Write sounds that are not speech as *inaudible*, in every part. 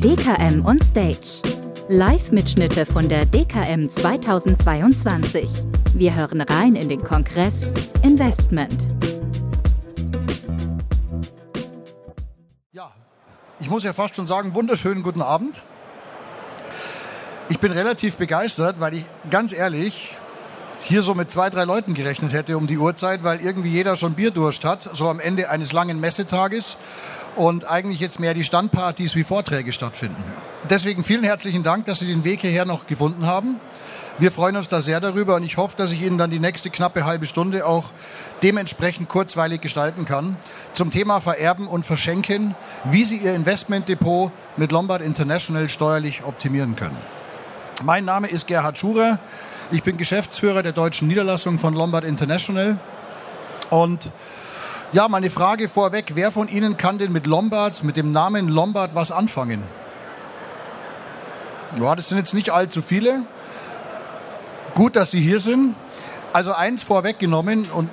DKM on Stage. Live-Mitschnitte von der DKM 2022. Wir hören rein in den Kongress Investment. Ja, ich muss ja fast schon sagen, wunderschönen guten Abend. Ich bin relativ begeistert, weil ich ganz ehrlich hier so mit zwei, drei Leuten gerechnet hätte um die Uhrzeit, weil irgendwie jeder schon Bierdurst hat, so am Ende eines langen Messetages und eigentlich jetzt mehr die Standpartys wie Vorträge stattfinden. Deswegen vielen herzlichen Dank, dass Sie den Weg hierher noch gefunden haben. Wir freuen uns da sehr darüber und ich hoffe, dass ich Ihnen dann die nächste knappe halbe Stunde auch dementsprechend kurzweilig gestalten kann. Zum Thema Vererben und Verschenken, wie Sie Ihr Investmentdepot mit Lombard International steuerlich optimieren können. Mein Name ist Gerhard Schurer. Ich bin Geschäftsführer der deutschen Niederlassung von Lombard International und ja, meine Frage vorweg, wer von Ihnen kann denn mit Lombard, mit dem Namen Lombard was anfangen? Ja, das sind jetzt nicht allzu viele. Gut, dass Sie hier sind. Also eins vorweggenommen und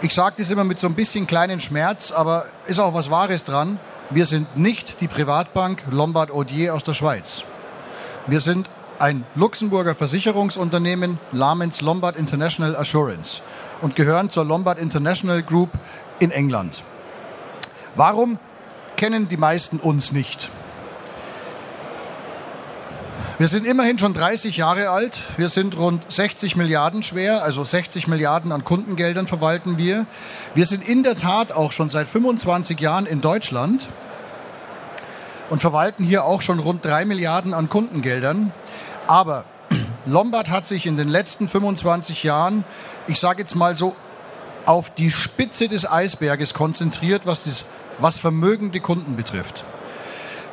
ich sage das immer mit so ein bisschen kleinen Schmerz, aber ist auch was Wahres dran. Wir sind nicht die Privatbank Lombard Odier aus der Schweiz. Wir sind ein Luxemburger Versicherungsunternehmen namens Lombard International Assurance und gehören zur Lombard International Group in England. Warum kennen die meisten uns nicht? Wir sind immerhin schon 30 Jahre alt. Wir sind rund 60 Milliarden schwer, also 60 Milliarden an Kundengeldern verwalten wir. Wir sind in der Tat auch schon seit 25 Jahren in Deutschland und verwalten hier auch schon rund 3 Milliarden an Kundengeldern. Aber *clears throat* Lombard hat sich in den letzten 25 Jahren, ich sage jetzt mal so, auf die Spitze des Eisberges konzentriert, was, das, was vermögende Kunden betrifft.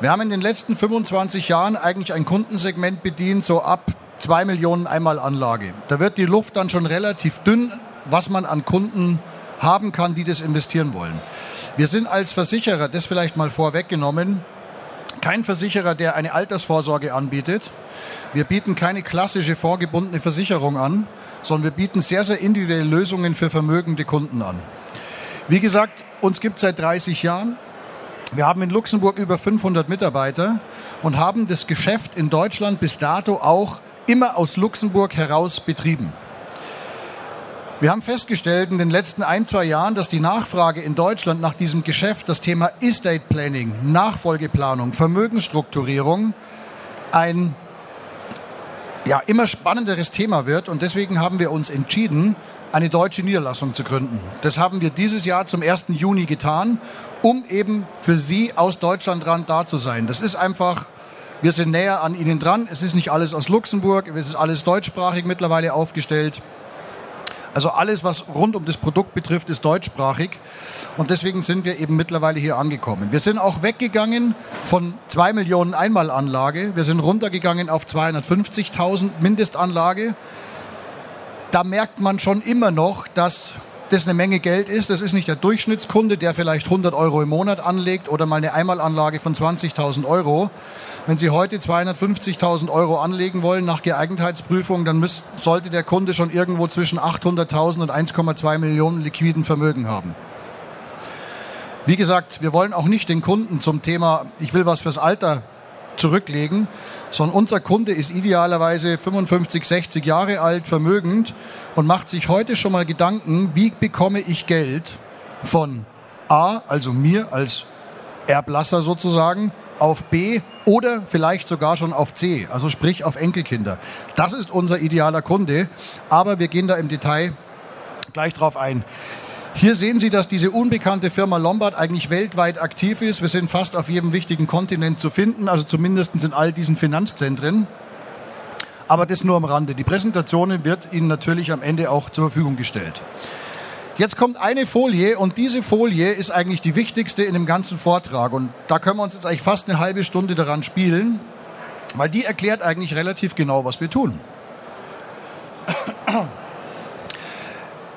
Wir haben in den letzten 25 Jahren eigentlich ein Kundensegment bedient, so ab 2 Millionen einmal Anlage. Da wird die Luft dann schon relativ dünn, was man an Kunden haben kann, die das investieren wollen. Wir sind als Versicherer, das vielleicht mal vorweggenommen, kein Versicherer, der eine Altersvorsorge anbietet. Wir bieten keine klassische vorgebundene Versicherung an, sondern wir bieten sehr, sehr individuelle Lösungen für vermögende Kunden an. Wie gesagt, uns gibt es seit 30 Jahren. Wir haben in Luxemburg über 500 Mitarbeiter und haben das Geschäft in Deutschland bis dato auch immer aus Luxemburg heraus betrieben. Wir haben festgestellt in den letzten ein, zwei Jahren, dass die Nachfrage in Deutschland nach diesem Geschäft, das Thema Estate Planning, Nachfolgeplanung, Vermögensstrukturierung, ein ja, immer spannenderes Thema wird. Und deswegen haben wir uns entschieden, eine deutsche Niederlassung zu gründen. Das haben wir dieses Jahr zum 1. Juni getan, um eben für Sie aus Deutschland dran da zu sein. Das ist einfach, wir sind näher an Ihnen dran. Es ist nicht alles aus Luxemburg, es ist alles deutschsprachig mittlerweile aufgestellt. Also alles, was rund um das Produkt betrifft, ist deutschsprachig. Und deswegen sind wir eben mittlerweile hier angekommen. Wir sind auch weggegangen von zwei Millionen Einmalanlage. Wir sind runtergegangen auf 250.000 Mindestanlage. Da merkt man schon immer noch, dass das eine Menge Geld ist. Das ist nicht der Durchschnittskunde, der vielleicht 100 Euro im Monat anlegt oder mal eine Einmalanlage von 20.000 Euro, wenn Sie heute 250.000 Euro anlegen wollen nach Geeignetheitsprüfung, dann müsst, sollte der Kunde schon irgendwo zwischen 800.000 und 1,2 Millionen liquiden Vermögen haben. Wie gesagt, wir wollen auch nicht den Kunden zum Thema, ich will was fürs Alter zurücklegen, sondern unser Kunde ist idealerweise 55, 60 Jahre alt, vermögend und macht sich heute schon mal Gedanken, wie bekomme ich Geld von A, also mir als Erblasser sozusagen, auf B oder vielleicht sogar schon auf C, also sprich auf Enkelkinder. Das ist unser idealer Kunde, aber wir gehen da im Detail gleich drauf ein. Hier sehen Sie, dass diese unbekannte Firma Lombard eigentlich weltweit aktiv ist. Wir sind fast auf jedem wichtigen Kontinent zu finden, also zumindest in all diesen Finanzzentren. Aber das nur am Rande. Die Präsentation wird Ihnen natürlich am Ende auch zur Verfügung gestellt. Jetzt kommt eine Folie und diese Folie ist eigentlich die wichtigste in dem ganzen Vortrag. Und da können wir uns jetzt eigentlich fast eine halbe Stunde daran spielen, weil die erklärt eigentlich relativ genau, was wir tun.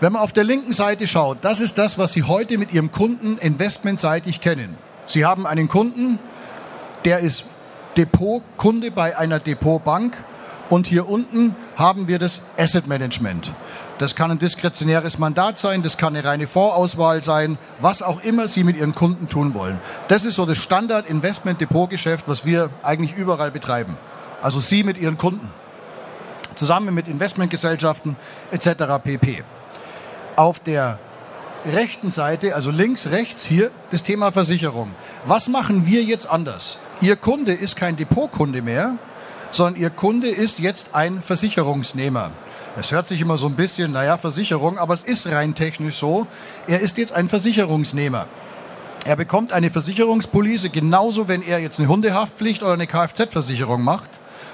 Wenn man auf der linken Seite schaut, das ist das, was Sie heute mit Ihrem Kunden investmentseitig kennen. Sie haben einen Kunden, der ist Depotkunde bei einer Depotbank Und hier unten haben wir das Asset Management. Das kann ein diskretionäres Mandat sein, das kann eine reine Fondsauswahl sein, was auch immer Sie mit Ihren Kunden tun wollen. Das ist so das Standard-Investment-Depot-Geschäft, was wir eigentlich überall betreiben. Also Sie mit Ihren Kunden. Zusammen mit Investmentgesellschaften etc. pp. Auf der rechten Seite, also links, rechts hier, das Thema Versicherung. Was machen wir jetzt anders? Ihr Kunde ist kein Depotkunde mehr, sondern Ihr Kunde ist jetzt ein Versicherungsnehmer. Es hört sich immer so ein bisschen, naja, Versicherung, aber es ist rein technisch so. Er ist jetzt ein Versicherungsnehmer. Er bekommt eine Versicherungspolice genauso, wenn er jetzt eine Hundehaftpflicht oder eine Kfz-Versicherung macht.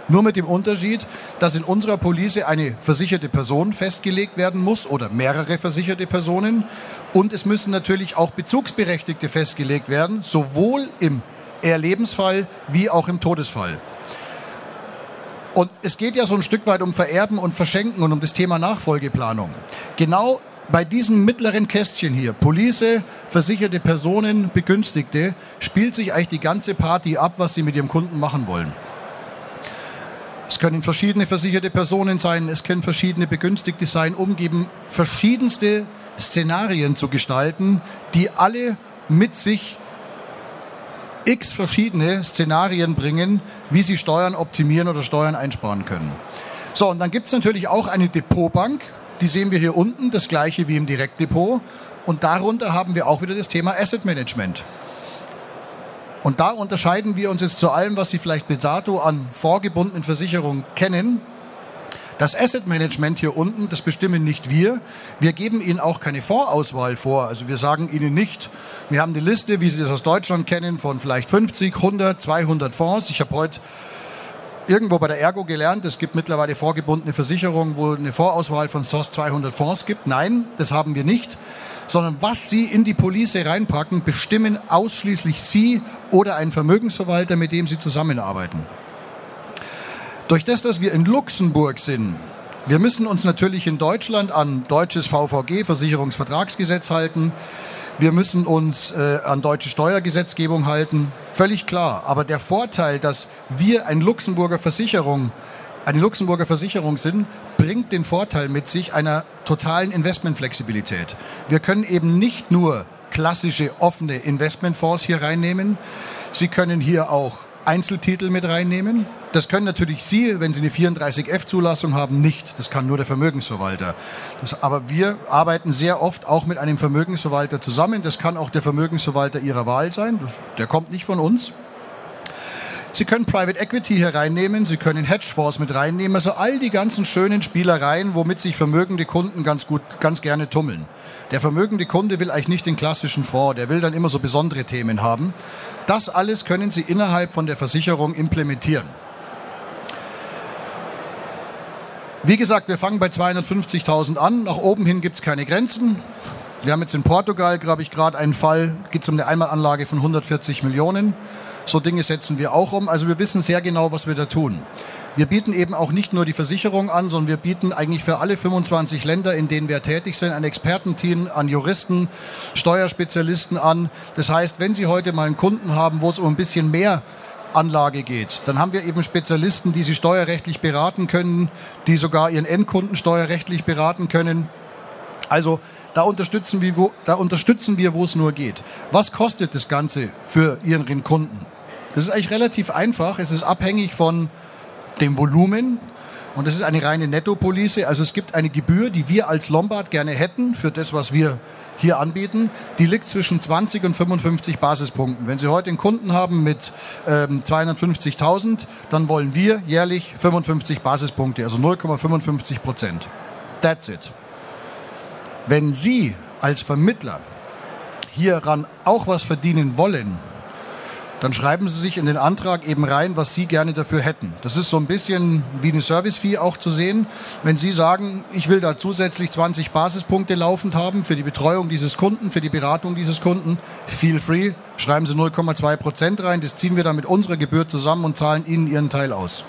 Nur mit dem Unterschied, dass in unserer Police eine versicherte Person festgelegt werden muss oder mehrere versicherte Personen. Und es müssen natürlich auch Bezugsberechtigte festgelegt werden, sowohl im Erlebensfall wie auch im Todesfall. Und es geht ja so ein Stück weit um Vererben und Verschenken und um das Thema Nachfolgeplanung. Genau bei diesem mittleren Kästchen hier, Police, versicherte Personen, Begünstigte, spielt sich eigentlich die ganze Party ab, was Sie mit Ihrem Kunden machen wollen. Es können verschiedene versicherte Personen sein, es können verschiedene Begünstigte sein, um eben verschiedenste Szenarien zu gestalten, die alle mit sich x verschiedene Szenarien bringen, wie sie Steuern optimieren oder Steuern einsparen können. So, und dann gibt es natürlich auch eine Depotbank, die sehen wir hier unten, das gleiche wie im Direktdepot. Und darunter haben wir auch wieder das Thema Asset Management. Und da unterscheiden wir uns jetzt zu allem, was Sie vielleicht bis dato an vorgebundenen Versicherungen kennen. Das Asset Management hier unten, das bestimmen nicht wir. Wir geben Ihnen auch keine Fondsauswahl vor. Also wir sagen Ihnen nicht, wir haben die Liste, wie Sie das aus Deutschland kennen, von vielleicht 50, 100, 200 Fonds. Ich habe heute irgendwo bei der Ergo gelernt, es gibt mittlerweile vorgebundene Versicherungen, wo eine Vorauswahl von SOS 200 Fonds gibt. Nein, das haben wir nicht sondern was Sie in die Police reinpacken, bestimmen ausschließlich Sie oder ein Vermögensverwalter, mit dem Sie zusammenarbeiten. Durch das, dass wir in Luxemburg sind, wir müssen uns natürlich in Deutschland an deutsches VVG, Versicherungsvertragsgesetz halten. Wir müssen uns äh, an deutsche Steuergesetzgebung halten. Völlig klar. Aber der Vorteil, dass wir ein Luxemburger Versicherung eine Luxemburger Versicherung sind, bringt den Vorteil mit sich einer totalen Investmentflexibilität. Wir können eben nicht nur klassische offene Investmentfonds hier reinnehmen, Sie können hier auch Einzeltitel mit reinnehmen. Das können natürlich Sie, wenn Sie eine 34F-Zulassung haben, nicht. Das kann nur der Vermögensverwalter. Das, aber wir arbeiten sehr oft auch mit einem Vermögensverwalter zusammen. Das kann auch der Vermögensverwalter Ihrer Wahl sein. Das, der kommt nicht von uns. Sie können Private Equity hier reinnehmen, Sie können Hedgefonds mit reinnehmen, also all die ganzen schönen Spielereien, womit sich vermögende Kunden ganz gut, ganz gerne tummeln. Der vermögende Kunde will eigentlich nicht den klassischen Fonds, der will dann immer so besondere Themen haben. Das alles können Sie innerhalb von der Versicherung implementieren. Wie gesagt, wir fangen bei 250.000 an. Nach oben hin gibt es keine Grenzen. Wir haben jetzt in Portugal, glaube ich, gerade einen Fall, geht es um eine Einmalanlage von 140 Millionen. So Dinge setzen wir auch um. Also wir wissen sehr genau, was wir da tun. Wir bieten eben auch nicht nur die Versicherung an, sondern wir bieten eigentlich für alle 25 Länder, in denen wir tätig sind, ein Expertenteam an Juristen, Steuerspezialisten an. Das heißt, wenn Sie heute mal einen Kunden haben, wo es um ein bisschen mehr Anlage geht, dann haben wir eben Spezialisten, die Sie steuerrechtlich beraten können, die sogar Ihren Endkunden steuerrechtlich beraten können. Also da unterstützen wir, wo, da unterstützen wir, wo es nur geht. Was kostet das Ganze für Ihren Kunden? Das ist eigentlich relativ einfach. Es ist abhängig von dem Volumen und es ist eine reine Nettopolice. Also es gibt eine Gebühr, die wir als Lombard gerne hätten für das, was wir hier anbieten. Die liegt zwischen 20 und 55 Basispunkten. Wenn Sie heute einen Kunden haben mit ähm, 250.000, dann wollen wir jährlich 55 Basispunkte, also 0,55 Prozent. That's it. Wenn Sie als Vermittler hieran auch was verdienen wollen, dann schreiben Sie sich in den Antrag eben rein, was Sie gerne dafür hätten. Das ist so ein bisschen wie eine Service-Fee auch zu sehen. Wenn Sie sagen, ich will da zusätzlich 20 Basispunkte laufend haben für die Betreuung dieses Kunden, für die Beratung dieses Kunden, feel free, schreiben Sie 0,2 Prozent rein. Das ziehen wir dann mit unserer Gebühr zusammen und zahlen Ihnen Ihren Teil aus.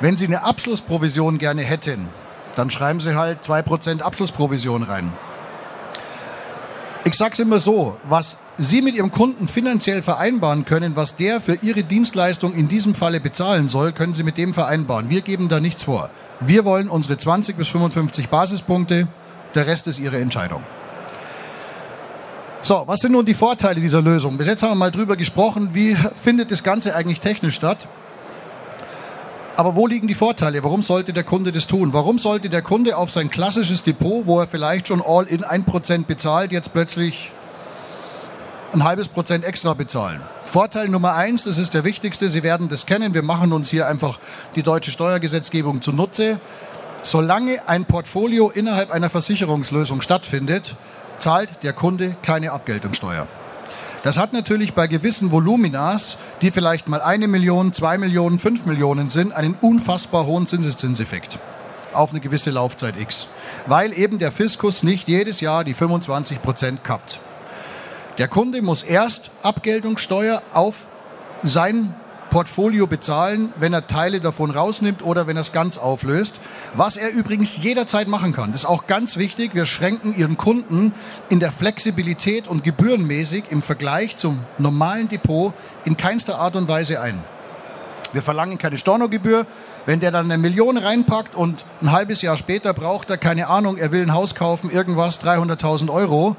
Wenn Sie eine Abschlussprovision gerne hätten, dann schreiben Sie halt 2% Abschlussprovision rein. Ich sage es immer so, was Sie mit Ihrem Kunden finanziell vereinbaren können, was der für Ihre Dienstleistung in diesem Falle bezahlen soll, können Sie mit dem vereinbaren. Wir geben da nichts vor. Wir wollen unsere 20 bis 55 Basispunkte, der Rest ist Ihre Entscheidung. So, was sind nun die Vorteile dieser Lösung? Bis jetzt haben wir mal drüber gesprochen, wie findet das Ganze eigentlich technisch statt? Aber wo liegen die Vorteile? Warum sollte der Kunde das tun? Warum sollte der Kunde auf sein klassisches Depot, wo er vielleicht schon all in 1% bezahlt, jetzt plötzlich ein halbes Prozent extra bezahlen? Vorteil Nummer eins, das ist der wichtigste, Sie werden das kennen, wir machen uns hier einfach die deutsche Steuergesetzgebung zunutze. Solange ein Portfolio innerhalb einer Versicherungslösung stattfindet, zahlt der Kunde keine Abgeltungssteuer. Das hat natürlich bei gewissen Voluminas, die vielleicht mal eine Million, zwei Millionen, fünf Millionen sind, einen unfassbar hohen Zinseszinseffekt auf eine gewisse Laufzeit X, weil eben der Fiskus nicht jedes Jahr die 25 Prozent kappt. Der Kunde muss erst Abgeltungssteuer auf sein Portfolio bezahlen, wenn er Teile davon rausnimmt oder wenn er es ganz auflöst. Was er übrigens jederzeit machen kann. Das ist auch ganz wichtig. Wir schränken Ihren Kunden in der Flexibilität und gebührenmäßig im Vergleich zum normalen Depot in keinster Art und Weise ein. Wir verlangen keine Stornogebühr. Wenn der dann eine Million reinpackt und ein halbes Jahr später braucht er, keine Ahnung, er will ein Haus kaufen, irgendwas, 300.000 Euro,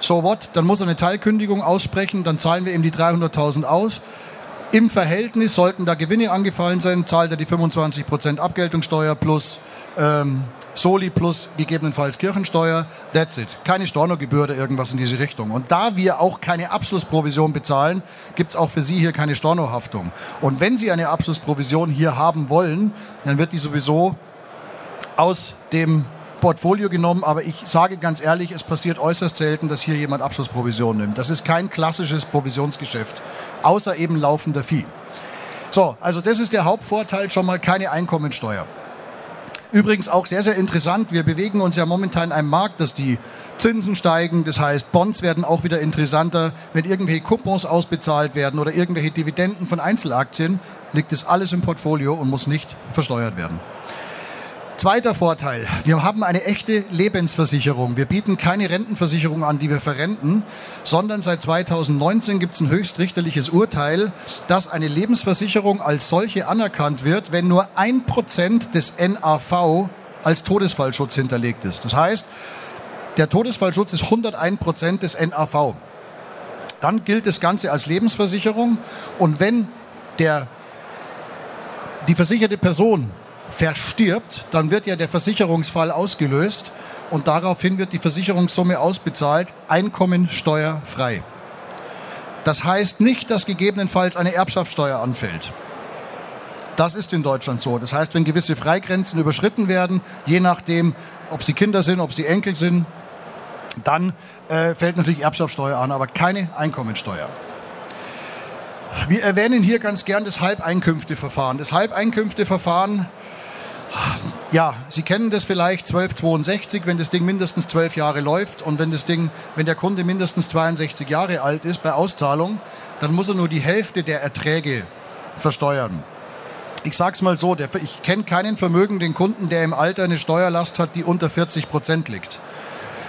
so what, dann muss er eine Teilkündigung aussprechen, dann zahlen wir ihm die 300.000 aus. Im Verhältnis sollten da Gewinne angefallen sein, zahlt er die 25% Abgeltungssteuer plus ähm, Soli plus gegebenenfalls Kirchensteuer. That's it. Keine Stornogebühr oder irgendwas in diese Richtung. Und da wir auch keine Abschlussprovision bezahlen, gibt's auch für Sie hier keine Stornohaftung. Und wenn Sie eine Abschlussprovision hier haben wollen, dann wird die sowieso aus dem Portfolio genommen, aber ich sage ganz ehrlich, es passiert äußerst selten, dass hier jemand Abschlussprovision nimmt. Das ist kein klassisches Provisionsgeschäft, außer eben laufender Vieh. So, also das ist der Hauptvorteil, schon mal keine Einkommensteuer. Übrigens auch sehr, sehr interessant, wir bewegen uns ja momentan in einem Markt, dass die Zinsen steigen, das heißt Bonds werden auch wieder interessanter. Wenn irgendwelche Coupons ausbezahlt werden oder irgendwelche Dividenden von Einzelaktien, liegt das alles im Portfolio und muss nicht versteuert werden. Zweiter Vorteil. Wir haben eine echte Lebensversicherung. Wir bieten keine Rentenversicherung an, die wir verrenten, sondern seit 2019 gibt es ein höchstrichterliches Urteil, dass eine Lebensversicherung als solche anerkannt wird, wenn nur ein Prozent des NAV als Todesfallschutz hinterlegt ist. Das heißt, der Todesfallschutz ist 101 Prozent des NAV. Dann gilt das Ganze als Lebensversicherung und wenn der, die versicherte Person verstirbt, dann wird ja der Versicherungsfall ausgelöst und daraufhin wird die Versicherungssumme ausbezahlt, einkommensteuerfrei. Das heißt nicht, dass gegebenenfalls eine Erbschaftssteuer anfällt. Das ist in Deutschland so. Das heißt, wenn gewisse Freigrenzen überschritten werden, je nachdem, ob sie Kinder sind, ob sie Enkel sind, dann äh, fällt natürlich Erbschaftssteuer an, aber keine Einkommensteuer. Wir erwähnen hier ganz gern das Halbeinkünfteverfahren. Das Halbeinkünfteverfahren ja, Sie kennen das vielleicht 1262, wenn das Ding mindestens zwölf Jahre läuft und wenn das Ding, wenn der Kunde mindestens 62 Jahre alt ist bei Auszahlung, dann muss er nur die Hälfte der Erträge versteuern. Ich sag's mal so, der, ich kenne keinen vermögenden Kunden, der im Alter eine Steuerlast hat, die unter 40 Prozent liegt.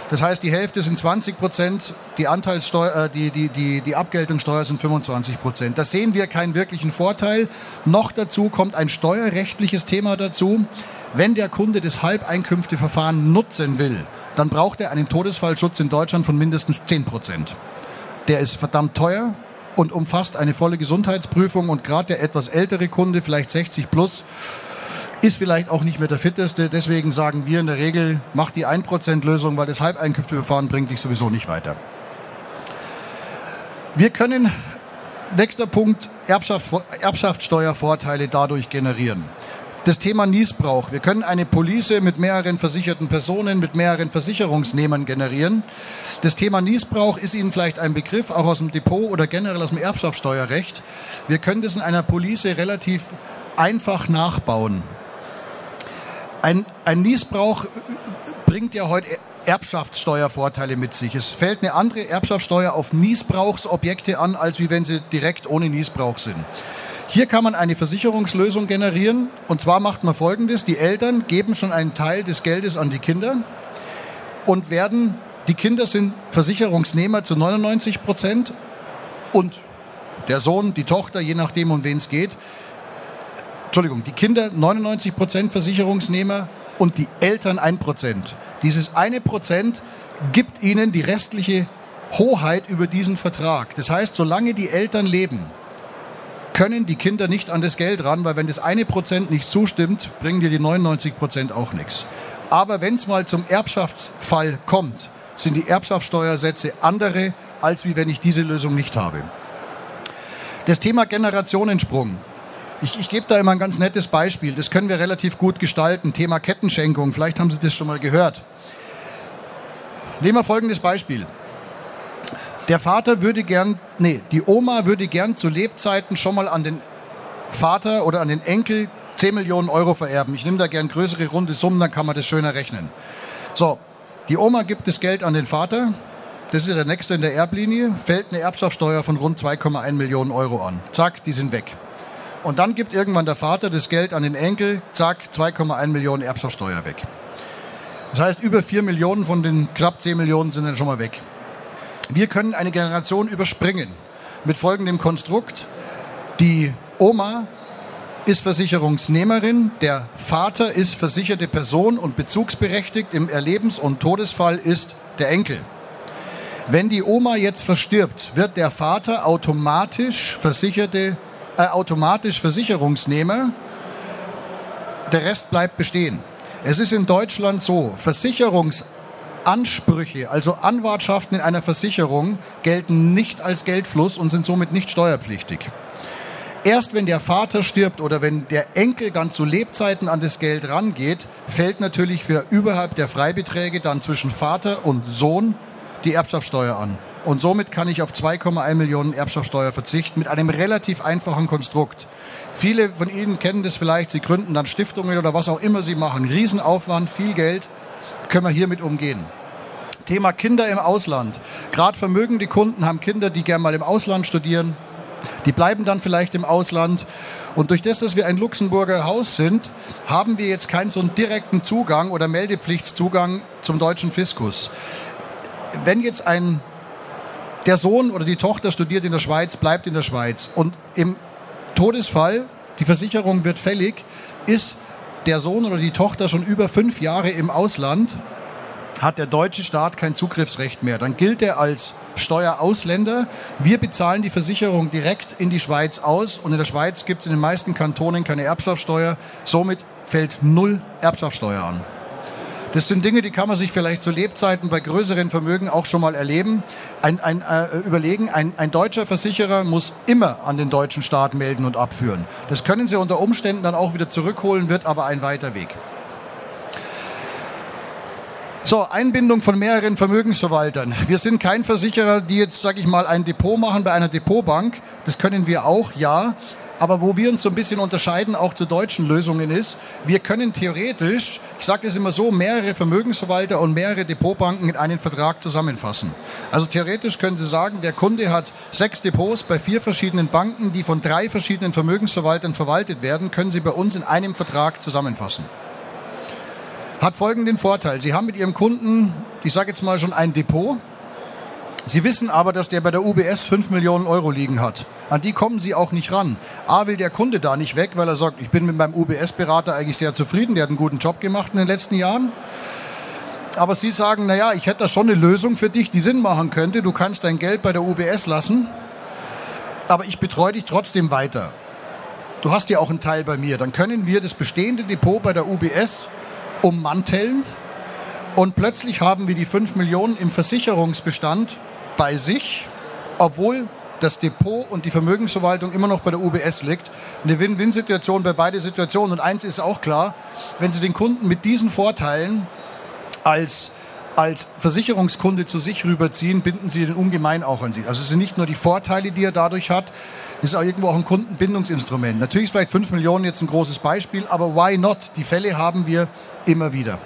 Das heißt, die Hälfte sind 20 Prozent, die Anteilssteuer, äh, die, die, die, die Abgeltungssteuer sind 25 Prozent. Da sehen wir keinen wirklichen Vorteil. Noch dazu kommt ein steuerrechtliches Thema dazu. Wenn der Kunde das Halbeinkünfteverfahren nutzen will, dann braucht er einen Todesfallschutz in Deutschland von mindestens 10 Prozent. Der ist verdammt teuer und umfasst eine volle Gesundheitsprüfung und gerade der etwas ältere Kunde, vielleicht 60 plus, ist vielleicht auch nicht mehr der fitteste. Deswegen sagen wir in der Regel, mach die 1%-Lösung, weil das Halbeinkünfteverfahren bringt dich sowieso nicht weiter. Wir können, nächster Punkt, Erbschaft, Erbschaftssteuervorteile dadurch generieren. Das Thema Niesbrauch. Wir können eine Police mit mehreren versicherten Personen, mit mehreren Versicherungsnehmern generieren. Das Thema Niesbrauch ist Ihnen vielleicht ein Begriff, auch aus dem Depot oder generell aus dem Erbschaftssteuerrecht. Wir können das in einer Police relativ einfach nachbauen. Ein, ein Niesbrauch bringt ja heute Erbschaftssteuervorteile mit sich. Es fällt eine andere Erbschaftssteuer auf Niesbrauchsobjekte an, als wie wenn sie direkt ohne Niesbrauch sind. Hier kann man eine Versicherungslösung generieren. Und zwar macht man Folgendes. Die Eltern geben schon einen Teil des Geldes an die Kinder und werden Die Kinder sind Versicherungsnehmer zu 99 Prozent und der Sohn, die Tochter, je nachdem, um wen es geht. Entschuldigung, die Kinder 99 Prozent Versicherungsnehmer und die Eltern 1 Prozent. Dieses eine Prozent gibt ihnen die restliche Hoheit über diesen Vertrag. Das heißt, solange die Eltern leben, können die Kinder nicht an das Geld ran, weil wenn das eine Prozent nicht zustimmt, bringen dir die 99 Prozent auch nichts. Aber wenn es mal zum Erbschaftsfall kommt, sind die Erbschaftssteuersätze andere, als wie wenn ich diese Lösung nicht habe. Das Thema Generationensprung. Ich, ich gebe da immer ein ganz nettes Beispiel. Das können wir relativ gut gestalten. Thema Kettenschenkung. Vielleicht haben Sie das schon mal gehört. Nehmen wir folgendes Beispiel. Der Vater würde gern, nee, die Oma würde gern zu Lebzeiten schon mal an den Vater oder an den Enkel 10 Millionen Euro vererben. Ich nehme da gern größere runde Summen, dann kann man das schöner rechnen. So, die Oma gibt das Geld an den Vater. Das ist der nächste in der Erblinie. Fällt eine Erbschaftssteuer von rund 2,1 Millionen Euro an. Zack, die sind weg. Und dann gibt irgendwann der Vater das Geld an den Enkel. Zack, 2,1 Millionen Erbschaftssteuer weg. Das heißt, über 4 Millionen von den knapp 10 Millionen sind dann schon mal weg. Wir können eine Generation überspringen mit folgendem Konstrukt. Die Oma ist Versicherungsnehmerin, der Vater ist versicherte Person und bezugsberechtigt im Erlebens- und Todesfall ist der Enkel. Wenn die Oma jetzt verstirbt, wird der Vater automatisch versicherte, äh, automatisch Versicherungsnehmer. Der Rest bleibt bestehen. Es ist in Deutschland so, Versicherungsansprüche, also Anwartschaften in einer Versicherung, gelten nicht als Geldfluss und sind somit nicht steuerpflichtig. Erst wenn der Vater stirbt oder wenn der Enkel dann zu Lebzeiten an das Geld rangeht, fällt natürlich für überhalb der Freibeträge dann zwischen Vater und Sohn die Erbschaftssteuer an. Und somit kann ich auf 2,1 Millionen Erbschaftssteuer verzichten mit einem relativ einfachen Konstrukt. Viele von Ihnen kennen das vielleicht, Sie gründen dann Stiftungen oder was auch immer Sie machen. Riesenaufwand, viel Geld, können wir hiermit umgehen. Thema Kinder im Ausland. Gerade vermögende Kunden haben Kinder, die gerne mal im Ausland studieren, die bleiben dann vielleicht im Ausland. Und durch das, dass wir ein Luxemburger Haus sind, haben wir jetzt keinen so einen direkten Zugang oder Meldepflichtszugang zum deutschen Fiskus. Wenn jetzt ein der Sohn oder die Tochter studiert in der Schweiz, bleibt in der Schweiz und im Todesfall, die Versicherung wird fällig, ist der Sohn oder die Tochter schon über fünf Jahre im Ausland, hat der deutsche Staat kein Zugriffsrecht mehr. Dann gilt er als Steuerausländer. Wir bezahlen die Versicherung direkt in die Schweiz aus und in der Schweiz gibt es in den meisten Kantonen keine Erbschaftssteuer. Somit fällt null Erbschaftssteuer an. Das sind Dinge, die kann man sich vielleicht zu Lebzeiten bei größeren Vermögen auch schon mal erleben. Ein, ein, äh, überlegen, ein, ein deutscher Versicherer muss immer an den deutschen Staat melden und abführen. Das können Sie unter Umständen dann auch wieder zurückholen, wird aber ein weiter Weg. So, Einbindung von mehreren Vermögensverwaltern. Wir sind kein Versicherer, die jetzt, sage ich mal, ein Depot machen bei einer Depotbank. Das können wir auch, ja. Aber wo wir uns so ein bisschen unterscheiden, auch zu deutschen Lösungen ist, wir können theoretisch, ich sage es immer so, mehrere Vermögensverwalter und mehrere Depotbanken in einen Vertrag zusammenfassen. Also theoretisch können Sie sagen, der Kunde hat sechs Depots bei vier verschiedenen Banken, die von drei verschiedenen Vermögensverwaltern verwaltet werden, können Sie bei uns in einem Vertrag zusammenfassen hat folgenden Vorteil. Sie haben mit Ihrem Kunden, ich sage jetzt mal schon ein Depot. Sie wissen aber, dass der bei der UBS 5 Millionen Euro liegen hat. An die kommen Sie auch nicht ran. A will der Kunde da nicht weg, weil er sagt, ich bin mit meinem UBS-Berater eigentlich sehr zufrieden, der hat einen guten Job gemacht in den letzten Jahren. Aber Sie sagen, naja, ich hätte da schon eine Lösung für dich, die Sinn machen könnte. Du kannst dein Geld bei der UBS lassen, aber ich betreue dich trotzdem weiter. Du hast ja auch einen Teil bei mir. Dann können wir das bestehende Depot bei der UBS ummanteln und plötzlich haben wir die 5 Millionen im Versicherungsbestand bei sich, obwohl das Depot und die Vermögensverwaltung immer noch bei der UBS liegt. Eine Win-Win-Situation bei beide Situationen. Und eins ist auch klar, wenn Sie den Kunden mit diesen Vorteilen als als Versicherungskunde zu sich rüberziehen, binden Sie den ungemein auch an Sie. Also es sind nicht nur die Vorteile, die er dadurch hat, es ist auch irgendwo auch ein Kundenbindungsinstrument. Natürlich ist vielleicht 5 Millionen jetzt ein großes Beispiel, aber why not? Die Fälle haben wir immer wieder.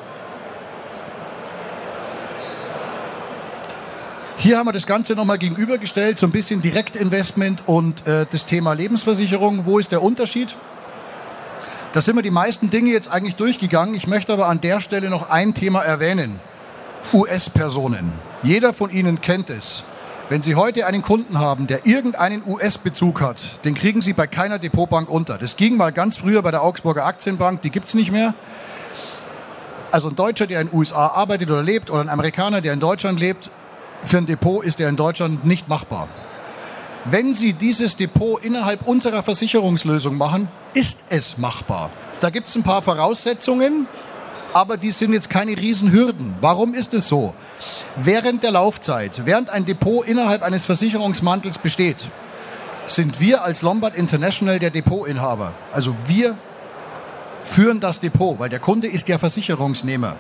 Hier haben wir das Ganze nochmal gegenübergestellt, so ein bisschen Direktinvestment und äh, das Thema Lebensversicherung. Wo ist der Unterschied? Da sind wir die meisten Dinge jetzt eigentlich durchgegangen. Ich möchte aber an der Stelle noch ein Thema erwähnen. US-Personen. Jeder von Ihnen kennt es. Wenn Sie heute einen Kunden haben, der irgendeinen US-Bezug hat, den kriegen Sie bei keiner Depotbank unter. Das ging mal ganz früher bei der Augsburger Aktienbank, die gibt es nicht mehr. Also ein Deutscher, der in den USA arbeitet oder lebt, oder ein Amerikaner, der in Deutschland lebt, für ein Depot ist der in Deutschland nicht machbar. Wenn Sie dieses Depot innerhalb unserer Versicherungslösung machen, ist es machbar. Da gibt es ein paar Voraussetzungen, aber die sind jetzt keine Riesenhürden. Warum ist es so? Während der Laufzeit, während ein Depot innerhalb eines Versicherungsmantels besteht, sind wir als Lombard International der Depotinhaber. Also wir führen das Depot, weil der Kunde ist ja Versicherungsnehmer.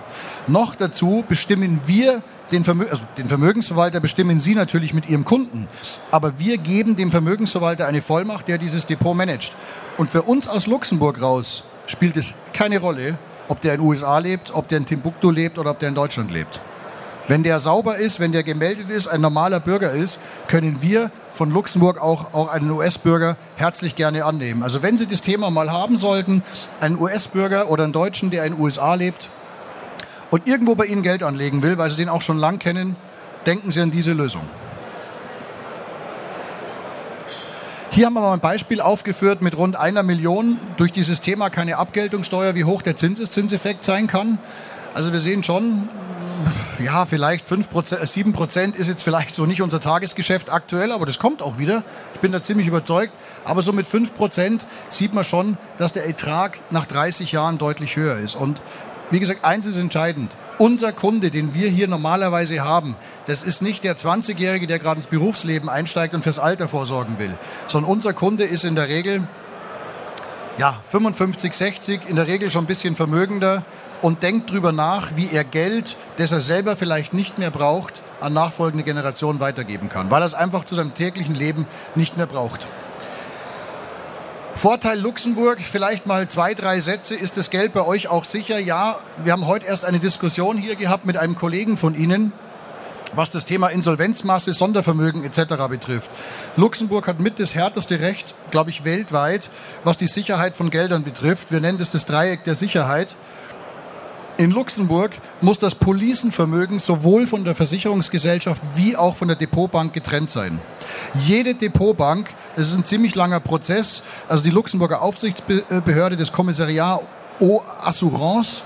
Noch dazu bestimmen wir den, Vermö also den Vermögensverwalter bestimmen Sie natürlich mit Ihrem Kunden, aber wir geben dem Vermögensverwalter eine Vollmacht, der dieses Depot managt. Und für uns aus Luxemburg raus spielt es keine Rolle, ob der in den USA lebt, ob der in Timbuktu lebt oder ob der in Deutschland lebt. Wenn der sauber ist, wenn der gemeldet ist, ein normaler Bürger ist, können wir von Luxemburg auch, auch einen US-Bürger herzlich gerne annehmen. Also wenn Sie das Thema mal haben sollten, einen US-Bürger oder einen Deutschen, der in den USA lebt und irgendwo bei Ihnen Geld anlegen will, weil Sie den auch schon lang kennen, denken Sie an diese Lösung. Hier haben wir mal ein Beispiel aufgeführt mit rund einer Million durch dieses Thema keine Abgeltungssteuer, wie hoch der Zinseszinseffekt sein kann. Also wir sehen schon, ja, vielleicht 5%, 7% äh, ist jetzt vielleicht so nicht unser Tagesgeschäft aktuell, aber das kommt auch wieder. Ich bin da ziemlich überzeugt. Aber so mit 5% sieht man schon, dass der Ertrag nach 30 Jahren deutlich höher ist. Und wie gesagt, eins ist entscheidend. Unser Kunde, den wir hier normalerweise haben, das ist nicht der 20-Jährige, der gerade ins Berufsleben einsteigt und fürs Alter vorsorgen will, sondern unser Kunde ist in der Regel ja, 55, 60, in der Regel schon ein bisschen vermögender und denkt darüber nach, wie er Geld, das er selber vielleicht nicht mehr braucht, an nachfolgende Generationen weitergeben kann, weil er es einfach zu seinem täglichen Leben nicht mehr braucht. Vorteil Luxemburg, vielleicht mal zwei, drei Sätze. Ist das Geld bei euch auch sicher? Ja, wir haben heute erst eine Diskussion hier gehabt mit einem Kollegen von Ihnen, was das Thema Insolvenzmasse, Sondervermögen etc. betrifft. Luxemburg hat mit das härteste Recht, glaube ich, weltweit, was die Sicherheit von Geldern betrifft. Wir nennen das das Dreieck der Sicherheit. In Luxemburg muss das Policenvermögen sowohl von der Versicherungsgesellschaft wie auch von der Depotbank getrennt sein. Jede Depotbank, das ist ein ziemlich langer Prozess, also die Luxemburger Aufsichtsbehörde des Kommissariat O Assurance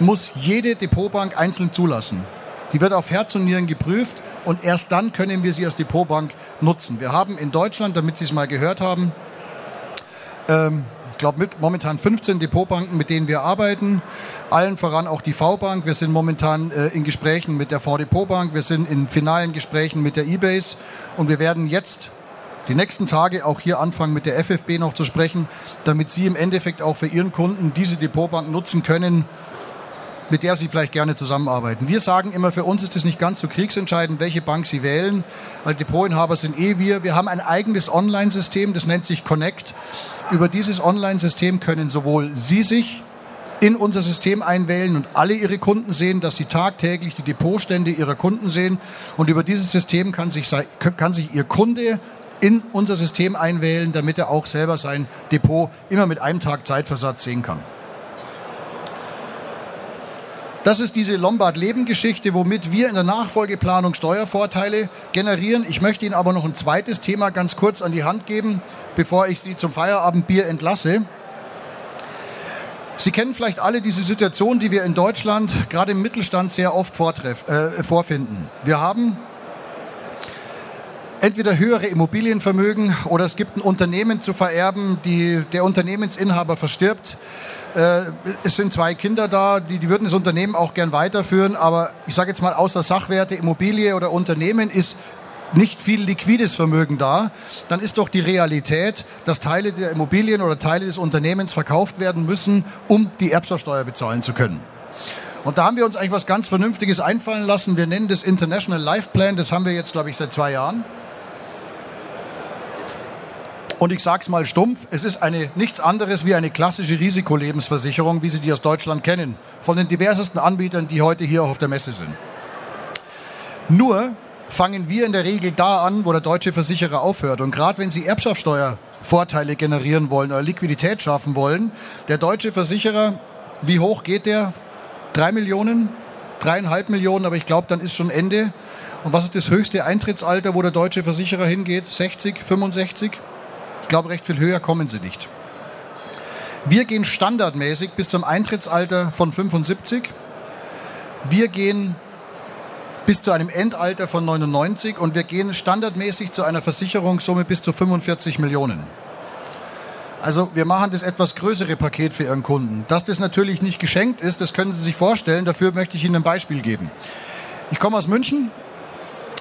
muss jede Depotbank einzeln zulassen. Die wird auf Herz und Nieren geprüft und erst dann können wir sie als Depotbank nutzen. Wir haben in Deutschland, damit Sie es mal gehört haben, ähm, glaube, mit momentan 15 Depotbanken, mit denen wir arbeiten. Allen voran auch die V-Bank. Wir sind momentan äh, in Gesprächen mit der V-Depot-Bank. Wir sind in finalen Gesprächen mit der eBase. Und wir werden jetzt die nächsten Tage auch hier anfangen, mit der FFB noch zu sprechen, damit Sie im Endeffekt auch für Ihren Kunden diese Depotbank nutzen können, mit der Sie vielleicht gerne zusammenarbeiten. Wir sagen immer, für uns ist es nicht ganz so kriegsentscheidend, welche Bank Sie wählen, weil Depotinhaber sind eh wir. Wir haben ein eigenes Online-System, das nennt sich Connect. Über dieses Online-System können sowohl Sie sich in unser System einwählen und alle Ihre Kunden sehen, dass Sie tagtäglich die Depotstände Ihrer Kunden sehen. Und über dieses System kann sich, kann sich Ihr Kunde in unser System einwählen, damit er auch selber sein Depot immer mit einem Tag Zeitversatz sehen kann. Das ist diese Lombard-Leben-Geschichte, womit wir in der Nachfolgeplanung Steuervorteile generieren. Ich möchte Ihnen aber noch ein zweites Thema ganz kurz an die Hand geben, bevor ich Sie zum Feierabendbier entlasse. Sie kennen vielleicht alle diese Situation, die wir in Deutschland gerade im Mittelstand sehr oft äh, vorfinden. Wir haben entweder höhere Immobilienvermögen oder es gibt ein Unternehmen zu vererben, die der Unternehmensinhaber verstirbt. Äh, es sind zwei Kinder da, die, die würden das Unternehmen auch gern weiterführen, aber ich sage jetzt mal, außer Sachwerte, Immobilie oder Unternehmen ist nicht viel liquides Vermögen da, dann ist doch die Realität, dass Teile der Immobilien oder Teile des Unternehmens verkauft werden müssen, um die Erbschaftssteuer bezahlen zu können. Und da haben wir uns eigentlich was ganz Vernünftiges einfallen lassen. Wir nennen das International Life Plan. Das haben wir jetzt, glaube ich, seit zwei Jahren. Und ich sage es mal stumpf, es ist eine, nichts anderes wie eine klassische Risikolebensversicherung, wie Sie die aus Deutschland kennen, von den diversesten Anbietern, die heute hier auf der Messe sind. Nur fangen wir in der Regel da an, wo der deutsche Versicherer aufhört. Und gerade wenn Sie Erbschaftssteuervorteile generieren wollen oder Liquidität schaffen wollen, der deutsche Versicherer, wie hoch geht der? Drei Millionen? dreieinhalb Millionen, aber ich glaube, dann ist schon Ende. Und was ist das höchste Eintrittsalter, wo der deutsche Versicherer hingeht? 60, 65? Ich glaube, recht viel höher kommen sie nicht. Wir gehen standardmäßig bis zum Eintrittsalter von 75. Wir gehen bis zu einem Endalter von 99 und wir gehen standardmäßig zu einer Versicherungssumme bis zu 45 Millionen. Also wir machen das etwas größere Paket für Ihren Kunden. Dass das natürlich nicht geschenkt ist, das können Sie sich vorstellen. Dafür möchte ich Ihnen ein Beispiel geben. Ich komme aus München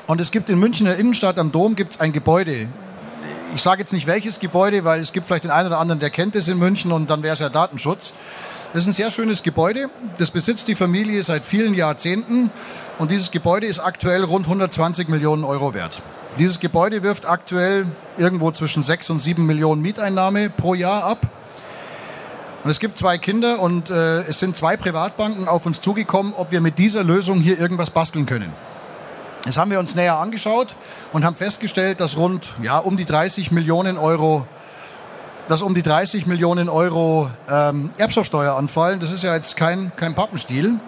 und es gibt in München in der Innenstadt am Dom gibt es ein Gebäude. Ich sage jetzt nicht welches Gebäude, weil es gibt vielleicht den einen oder anderen, der kennt es in München und dann wäre es ja Datenschutz. Das ist ein sehr schönes Gebäude. Das besitzt die Familie seit vielen Jahrzehnten. Und dieses Gebäude ist aktuell rund 120 Millionen Euro wert. Dieses Gebäude wirft aktuell irgendwo zwischen 6 und 7 Millionen Mieteinnahme pro Jahr ab. Und es gibt zwei Kinder und äh, es sind zwei Privatbanken auf uns zugekommen, ob wir mit dieser Lösung hier irgendwas basteln können. Das haben wir uns näher angeschaut und haben festgestellt, dass rund ja, um die 30 Millionen Euro dass um die 30 Millionen Euro ähm, Erbschaftssteuer anfallen. Das ist ja jetzt kein, kein Pappenstiel.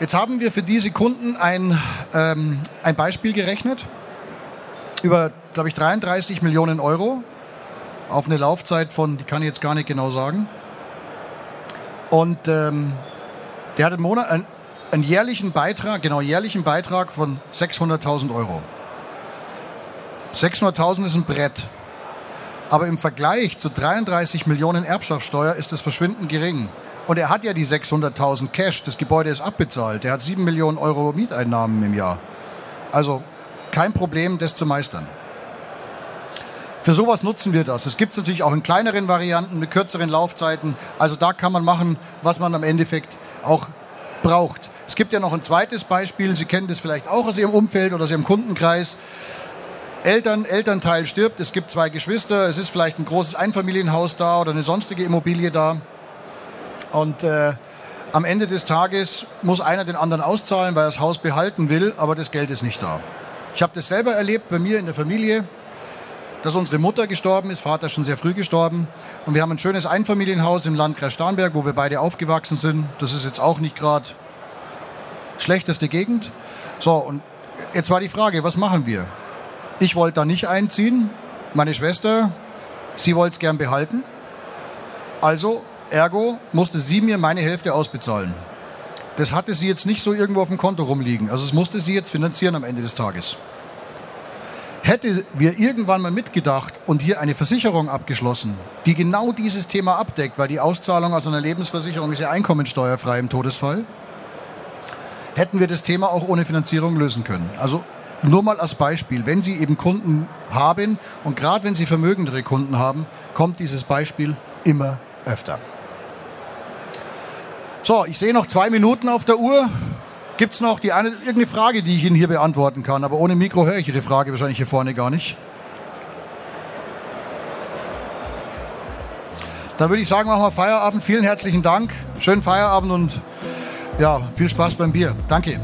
Jetzt haben wir für diese Kunden ein, ähm, ein Beispiel gerechnet über, glaube ich, 33 Millionen Euro auf eine Laufzeit von, die kann ich jetzt gar nicht genau sagen. Und ähm, der hat einen, Monat, einen, einen jährlichen Beitrag, genau jährlichen Beitrag von 600.000 Euro. 600.000 ist ein Brett. Aber im Vergleich zu 33 Millionen Erbschaftssteuer ist das verschwindend gering. Und er hat ja die 600.000 Cash, das Gebäude ist abbezahlt. Er hat 7 Millionen Euro Mieteinnahmen im Jahr. Also kein Problem, das zu meistern. Für sowas nutzen wir das. Es gibt es natürlich auch in kleineren Varianten mit kürzeren Laufzeiten. Also da kann man machen, was man am Endeffekt auch braucht. Es gibt ja noch ein zweites Beispiel. Sie kennen das vielleicht auch aus Ihrem Umfeld oder aus Ihrem Kundenkreis. Eltern, Elternteil stirbt, es gibt zwei Geschwister, es ist vielleicht ein großes Einfamilienhaus da oder eine sonstige Immobilie da. Und äh, am Ende des Tages muss einer den anderen auszahlen, weil er das Haus behalten will, aber das Geld ist nicht da. Ich habe das selber erlebt bei mir in der Familie, dass unsere Mutter gestorben ist, Vater schon sehr früh gestorben. Und wir haben ein schönes Einfamilienhaus im Landkreis Starnberg, wo wir beide aufgewachsen sind. Das ist jetzt auch nicht gerade schlechteste Gegend. So, und jetzt war die Frage, was machen wir? Ich wollte da nicht einziehen. Meine Schwester, sie wollte es gern behalten. Also, ergo, musste sie mir meine Hälfte ausbezahlen. Das hatte sie jetzt nicht so irgendwo auf dem Konto rumliegen. Also es musste sie jetzt finanzieren am Ende des Tages. Hätte wir irgendwann mal mitgedacht und hier eine Versicherung abgeschlossen, die genau dieses Thema abdeckt, weil die Auszahlung aus einer Lebensversicherung ist ja einkommensteuerfrei im Todesfall, hätten wir das Thema auch ohne Finanzierung lösen können. Also nur mal als Beispiel, wenn Sie eben Kunden haben und gerade wenn Sie vermögendere Kunden haben, kommt dieses Beispiel immer öfter. So, ich sehe noch zwei Minuten auf der Uhr. Gibt es noch die eine, irgendeine Frage, die ich Ihnen hier beantworten kann? Aber ohne Mikro höre ich Ihre Frage wahrscheinlich hier vorne gar nicht. Dann würde ich sagen, machen wir Feierabend. Vielen herzlichen Dank. Schönen Feierabend und ja, viel Spaß beim Bier. Danke.